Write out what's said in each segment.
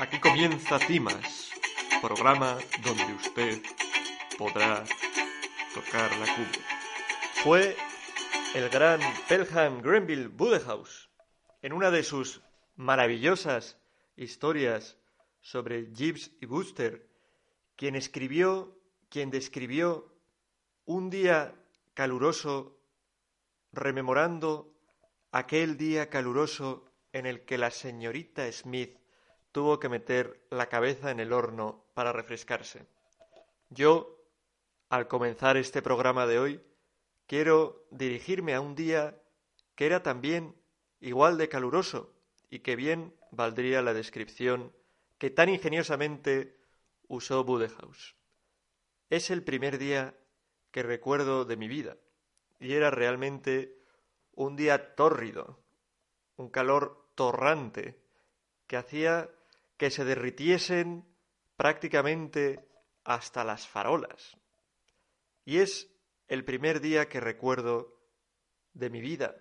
Aquí comienza Cimas, programa donde usted podrá tocar la cumbia. Fue el gran Pelham Grenville Wodehouse, en una de sus maravillosas historias sobre Gibbs y Booster, quien escribió, quien describió un día caluroso, rememorando aquel día caluroso en el que la señorita Smith tuvo que meter la cabeza en el horno para refrescarse. Yo, al comenzar este programa de hoy, quiero dirigirme a un día que era también igual de caluroso y que bien valdría la descripción que tan ingeniosamente usó Budehaus. Es el primer día que recuerdo de mi vida y era realmente un día tórrido, un calor torrante que hacía que se derritiesen prácticamente hasta las farolas. Y es el primer día que recuerdo de mi vida,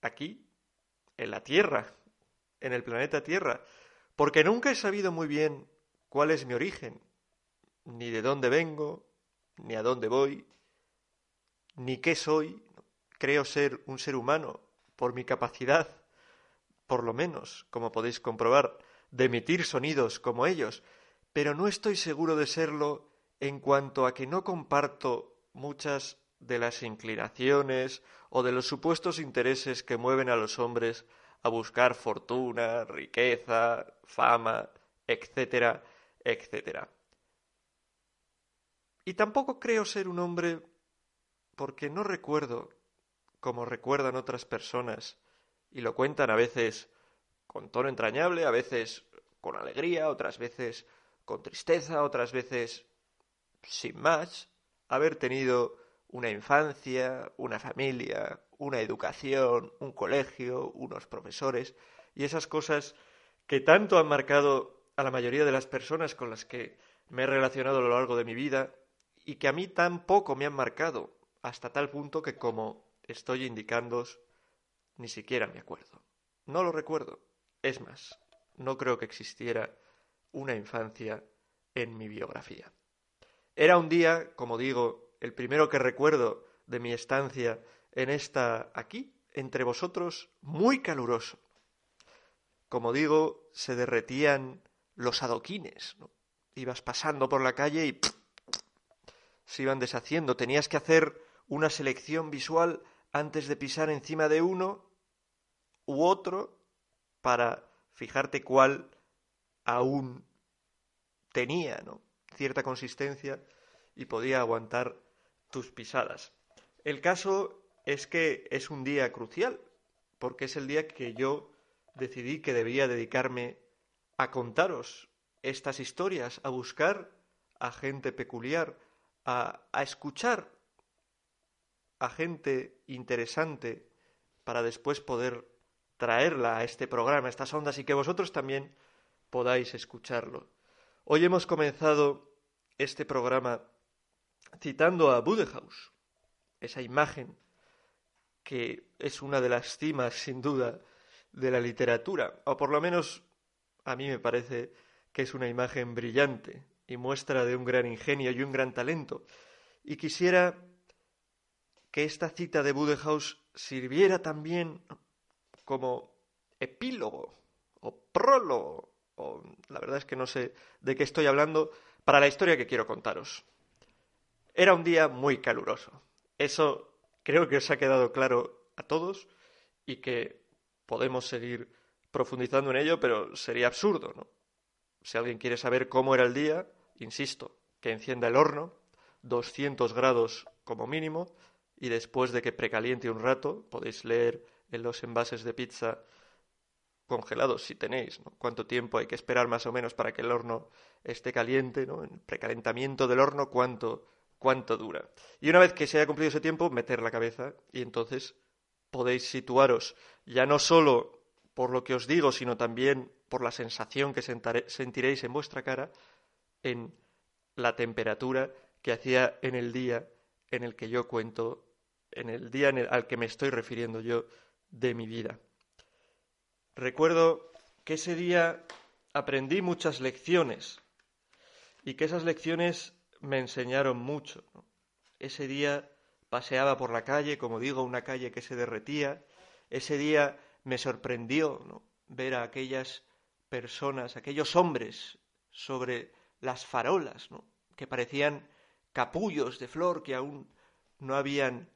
aquí, en la Tierra, en el planeta Tierra, porque nunca he sabido muy bien cuál es mi origen, ni de dónde vengo, ni a dónde voy, ni qué soy. Creo ser un ser humano por mi capacidad, por lo menos, como podéis comprobar, de emitir sonidos como ellos, pero no estoy seguro de serlo en cuanto a que no comparto muchas de las inclinaciones o de los supuestos intereses que mueven a los hombres a buscar fortuna, riqueza, fama, etcétera, etcétera. Y tampoco creo ser un hombre porque no recuerdo, como recuerdan otras personas, y lo cuentan a veces con tono entrañable, a veces con alegría, otras veces con tristeza, otras veces sin más, haber tenido una infancia, una familia, una educación, un colegio, unos profesores y esas cosas que tanto han marcado a la mayoría de las personas con las que me he relacionado a lo largo de mi vida y que a mí tan poco me han marcado, hasta tal punto que como estoy indicándoos, ni siquiera me acuerdo. No lo recuerdo. Es más, no creo que existiera una infancia en mi biografía. Era un día, como digo, el primero que recuerdo de mi estancia en esta aquí, entre vosotros, muy caluroso. Como digo, se derretían los adoquines. Ibas pasando por la calle y se iban deshaciendo. Tenías que hacer una selección visual antes de pisar encima de uno u otro para fijarte cuál aún tenía cierta consistencia y podía aguantar tus pisadas. El caso es que es un día crucial, porque es el día que yo decidí que debía dedicarme a contaros estas historias, a buscar a gente peculiar, a escuchar a gente interesante para después poder traerla a este programa, a estas ondas, y que vosotros también podáis escucharlo. Hoy hemos comenzado este programa citando a Budehaus, esa imagen que es una de las cimas, sin duda, de la literatura, o por lo menos a mí me parece que es una imagen brillante y muestra de un gran ingenio y un gran talento. Y quisiera que esta cita de Budehaus sirviera también como epílogo o prólogo, o la verdad es que no sé de qué estoy hablando, para la historia que quiero contaros. Era un día muy caluroso. Eso creo que os ha quedado claro a todos y que podemos seguir profundizando en ello, pero sería absurdo, ¿no? Si alguien quiere saber cómo era el día, insisto, que encienda el horno, 200 grados como mínimo, y después de que precaliente un rato, podéis leer en los envases de pizza congelados, si tenéis. Cuánto tiempo hay que esperar más o menos para que el horno esté caliente, ¿no? En precalentamiento del horno, cuánto, cuánto dura. Y una vez que se haya cumplido ese tiempo, meter la cabeza y entonces podéis situaros ya no solo por lo que os digo, sino también por la sensación que sentiréis en vuestra cara en la temperatura que hacía en el día en el que yo cuento, en el día al que me estoy refiriendo yo de mi vida. Recuerdo que ese día aprendí muchas lecciones y que esas lecciones me enseñaron mucho. Ese día paseaba por la calle, como digo, una calle que se derretía. Ese día me sorprendió ver a aquellas personas, aquellos hombres sobre las farolas, que parecían capullos de flor que aún no habían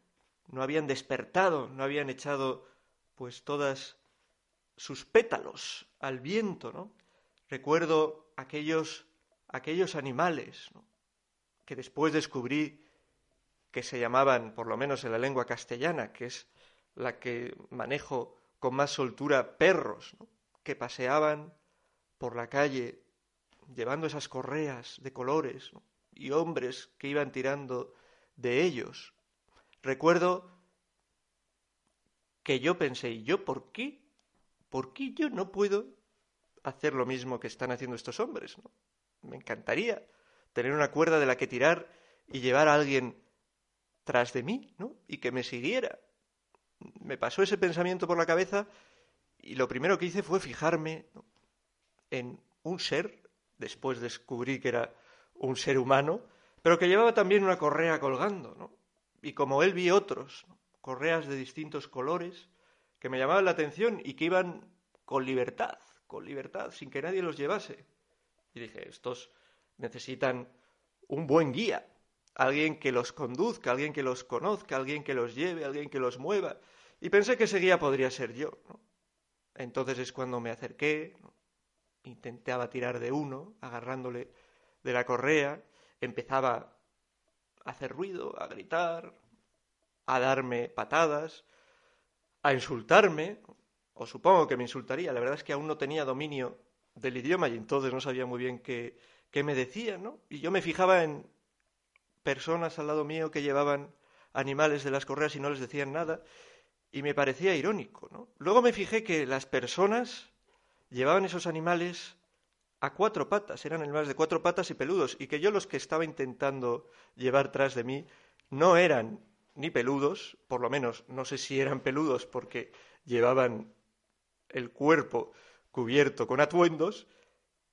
no habían despertado, no habían echado pues todas sus pétalos al viento, ¿no? Recuerdo aquellos aquellos animales que después descubrí que se llamaban, por lo menos en la lengua castellana, que es la que manejo con más soltura, perros, que paseaban por la calle llevando esas correas de colores y hombres que iban tirando de ellos. Recuerdo que yo pensé, ¿y yo por qué? ¿Por qué yo no puedo hacer lo mismo que están haciendo estos hombres? ¿no? Me encantaría tener una cuerda de la que tirar y llevar a alguien tras de mí, ¿no? Y que me siguiera. Me pasó ese pensamiento por la cabeza y lo primero que hice fue fijarme en un ser, después descubrí que era un ser humano, pero que llevaba también una correa colgando, ¿no? Y como él vi otros, correas de distintos colores, que me llamaban la atención y que iban con libertad, con libertad, sin que nadie los llevase. Y dije, estos necesitan un buen guía, alguien que los conduzca, alguien que los conozca, alguien que los lleve, alguien que los mueva. Y pensé que ese guía podría ser yo. Entonces es cuando me acerqué, intentaba tirar de uno, agarrándole de la correa, empezaba a hacer ruido, a gritar, a darme patadas, a insultarme, o supongo que me insultaría. La verdad es que aún no tenía dominio del idioma y entonces no sabía muy bien qué, qué me decían, ¿no? Y yo me fijaba en personas al lado mío que llevaban animales de las correas y no les decían nada y me parecía irónico, ¿no? Luego me fijé que las personas llevaban esos animales a cuatro patas, eran animales de cuatro patas y peludos, y que yo los que estaba intentando llevar tras de mí no eran ni peludos, por lo menos no sé si eran peludos porque llevaban el cuerpo cubierto con atuendos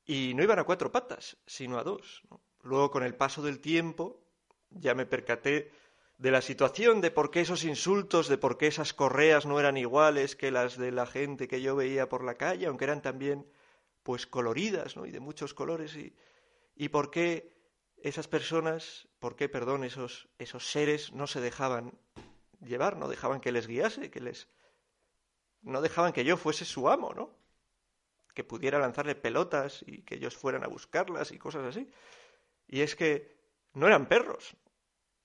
y no iban a cuatro patas, sino a dos. Luego, con el paso del tiempo, ya me percaté de la situación, de por qué esos insultos, de por qué esas correas no eran iguales que las de la gente que yo veía por la calle, aunque eran también pues coloridas, ¿no? y de muchos colores, y, y por qué esas personas, por qué, perdón, esos, esos seres no se dejaban llevar, no dejaban que les guiase, que les no dejaban que yo fuese su amo, ¿no? Que pudiera lanzarle pelotas y que ellos fueran a buscarlas y cosas así. Y es que no eran perros,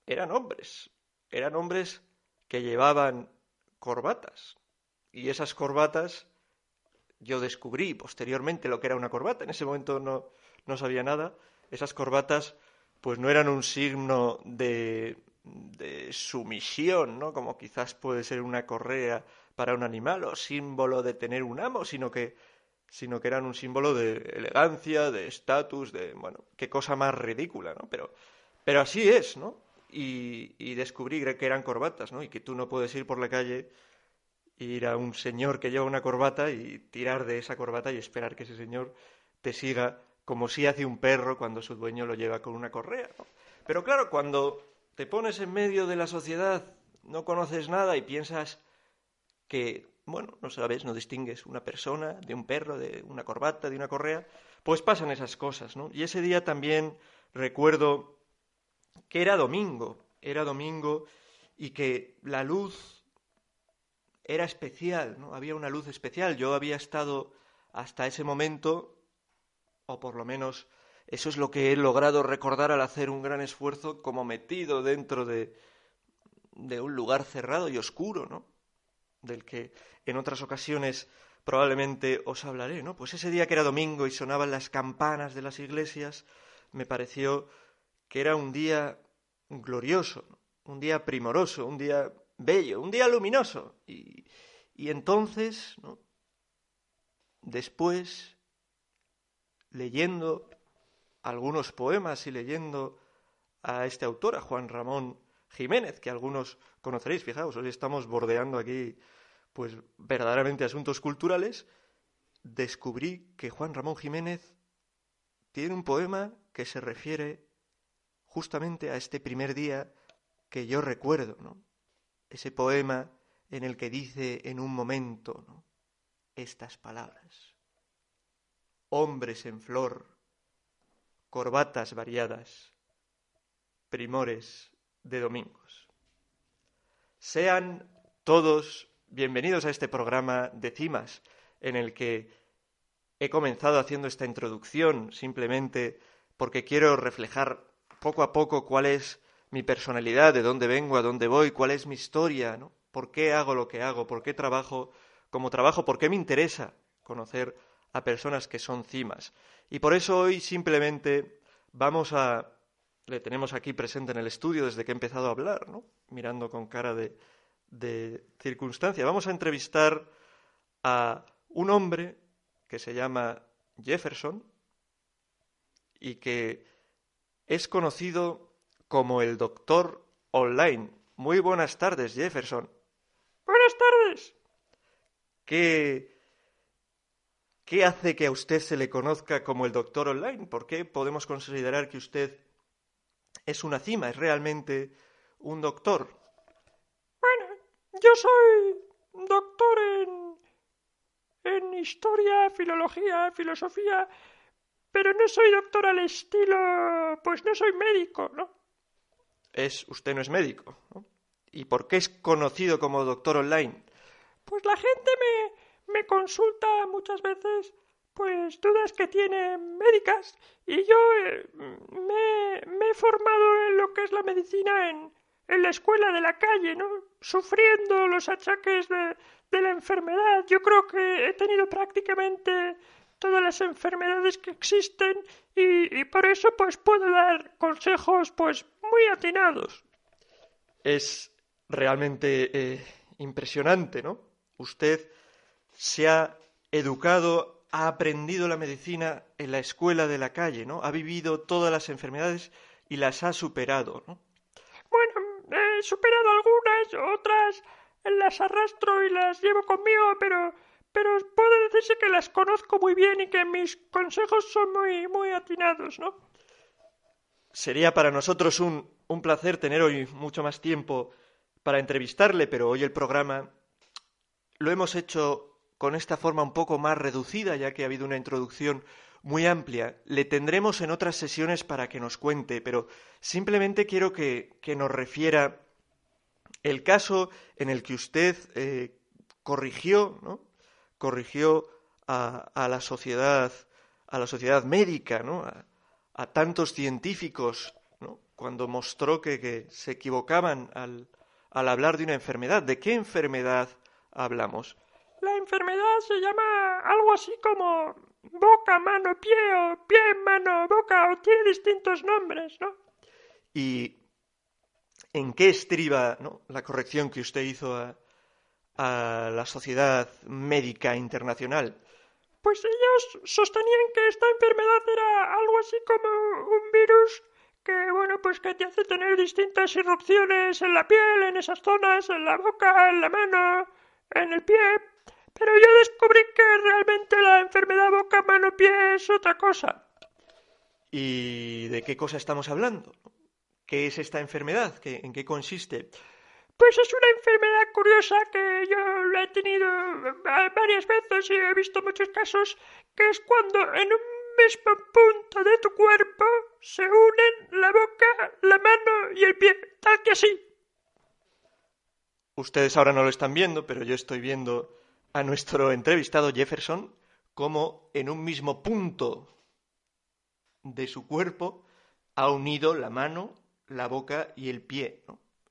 eran hombres. Eran hombres que llevaban corbatas. Y esas corbatas yo descubrí posteriormente lo que era una corbata. En ese momento no, no sabía nada. Esas corbatas pues no eran un signo de, de sumisión, ¿no? Como quizás puede ser una correa para un animal o símbolo de tener un amo, sino que, sino que eran un símbolo de elegancia, de estatus, de, bueno, qué cosa más ridícula, ¿no? Pero, pero así es, ¿no? Y, y que eran corbatas, ¿no? Y que tú no puedes ir por la calle ir a un señor que lleva una corbata y tirar de esa corbata y esperar que ese señor te siga como si hace un perro cuando su dueño lo lleva con una correa. Pero claro, cuando te pones en medio de la sociedad, no conoces nada y piensas que, bueno, no sabes, no distingues una persona de un perro, de una corbata, de una correa, pues pasan esas cosas, ¿no? Y ese día también recuerdo que era domingo, era domingo y que la luz era especial, ¿no? Había una luz especial. Yo había estado hasta ese momento, o por lo menos eso es lo que he logrado recordar al hacer un gran esfuerzo, como metido dentro de, de un lugar cerrado y oscuro, ¿no? del que en otras ocasiones probablemente os hablaré, ¿no? Pues ese día que era domingo y sonaban las campanas de las iglesias, me pareció que era un día glorioso, un día primoroso, un día bello, un día luminoso. Y, y entonces, ¿no? después, leyendo algunos poemas y leyendo a este autor, a Juan Ramón Jiménez, que algunos conoceréis, fijaos, hoy estamos bordeando aquí pues verdaderamente asuntos culturales, descubrí que Juan Ramón Jiménez tiene un poema que se refiere justamente a este primer día que yo recuerdo, ¿no? Ese poema en el que dice en un momento estas palabras. Hombres en flor, corbatas variadas, primores de domingos. Sean todos bienvenidos a este programa de cimas en el que he comenzado haciendo esta introducción simplemente porque quiero reflejar poco a poco cuál es mi personalidad, de dónde vengo, a dónde voy, cuál es mi historia, ¿no? ¿Por qué hago lo que hago? ¿Por qué trabajo como trabajo? ¿Por qué me interesa conocer a personas que son cimas? Y por eso hoy simplemente vamos a le tenemos aquí presente en el estudio desde que he empezado a hablar, ¿no? Mirando con cara de, de circunstancia. Vamos a entrevistar a un hombre que se llama Jefferson y que es conocido como el doctor online. Muy buenas tardes, Jefferson. Buenas tardes. ¿Qué, ¿Qué hace que a usted se le conozca como el doctor online? ¿Por qué podemos considerar que usted es una cima, es realmente un doctor? Bueno, yo soy doctor en, en historia, filología, filosofía, pero no soy doctor al estilo, pues no soy médico, ¿no? Es, usted no es médico, ¿no? ¿Y por qué es conocido como doctor online? Pues la gente me, me consulta muchas veces pues dudas que tienen médicas y yo eh, me, me, he formado en lo que es la medicina en, en, la escuela de la calle, ¿no? Sufriendo los achaques de, de la enfermedad. Yo creo que he tenido prácticamente todas las enfermedades que existen y, y por eso pues puedo dar consejos pues muy atinados. Es realmente eh, impresionante, ¿no? Usted se ha educado ha aprendido la medicina en la escuela de la calle, ¿no? Ha vivido todas las enfermedades y las ha superado, ¿no? Bueno, he superado algunas, otras las arrastro y las llevo conmigo, pero pero puedo decirse que las conozco muy bien y que mis consejos son muy muy atinados, ¿no? Sería para nosotros un, un placer tener hoy mucho más tiempo para entrevistarle, pero hoy el programa lo hemos hecho con esta forma un poco más reducida, ya que ha habido una introducción muy amplia. Le tendremos en otras sesiones para que nos cuente, pero simplemente quiero que, que nos refiera el caso en el que usted eh, corrigió, ¿no? corrigió a, la sociedad, a la sociedad médica, ¿no? a, a tantos científicos, ¿no? cuando mostró que, que se equivocaban al, al hablar de una enfermedad. ¿De qué enfermedad hablamos? La enfermedad se llama algo así como boca, mano, pie o pie, mano, boca o tiene distintos nombres, ¿no? ¿Y en qué estriba ¿no? la corrección que usted hizo a, a la Sociedad Médica Internacional? Pues ellos sostenían que esta enfermedad era algo así como un virus que, bueno, pues que te hace tener distintas erupciones en la piel, en esas zonas, en la boca, en la mano, en el pie, pero yo descubrí que realmente la enfermedad boca-mano-pie es otra cosa. ¿Y de qué cosa estamos hablando? ¿Qué es esta enfermedad? ¿En qué consiste? Pues es una enfermedad curiosa que yo la he tenido varias veces y he visto muchos casos, que es cuando en un mismo punto de tu cuerpo se unen la boca, la mano y el pie, tal que así. Ustedes ahora no lo están viendo, pero yo estoy viendo a nuestro entrevistado Jefferson como en un mismo punto de su cuerpo ha unido la mano, la boca y el pie.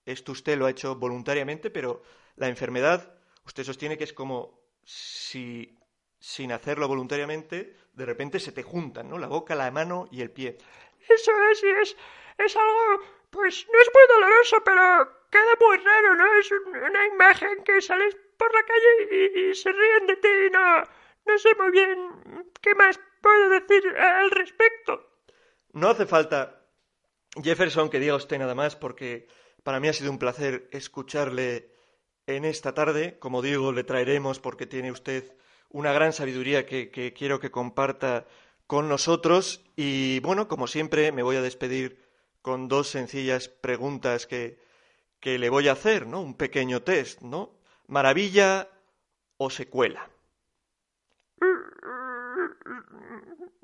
Esto usted lo ha hecho voluntariamente, pero la enfermedad, usted sostiene que es como si sin hacerlo voluntariamente, de repente se te juntan, ¿no? La boca, la mano y el pie. Eso es, es, es algo, pues no es muy doloroso, pero queda muy raro, ¿no? Es una imagen que sales por la calle y, se ríen de ti no, no sé muy bien qué más puedo decir al respecto. No hace falta, Jefferson, que diga usted nada más, porque para mí ha sido un placer escucharle en esta tarde. Como digo, le traeremos porque tiene usted una gran sabiduría que, que quiero que comparta con nosotros. Y bueno, como siempre, me voy a despedir con dos sencillas preguntas que, que le voy a hacer, ¿no? Un pequeño test, ¿no? Maravilla o secuela.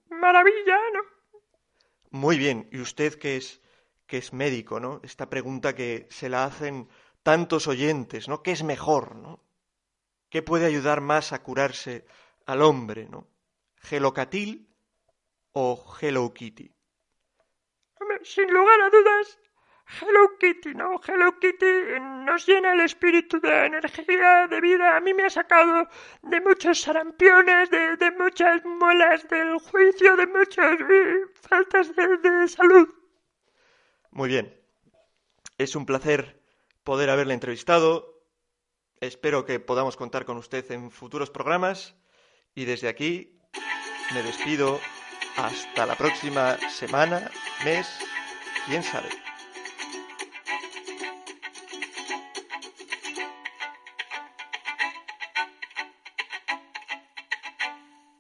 Maravilla, ¿no? Muy bien. Y usted que es que es médico, ¿no? Esta pregunta que se la hacen tantos oyentes, ¿no? ¿Qué es mejor, ¿no? ¿Qué puede ayudar más a curarse al hombre, ¿no? ¿Gelocatil o Hello Kitty? Sin lugar a dudas, Hello Kitty, ¿no? Hello Kitty nos llena el espíritu de energía, de vida. A mí me ha sacado de muchos sarampiones, de, muchas muelas del juicio, de muchas eh, faltas de salud. Muy bien. Es un placer poder haberle entrevistado. Espero que podamos contar con usted en futuros programas. Y desde aquí me despido. Hasta la próxima semana, mes, quién sabe.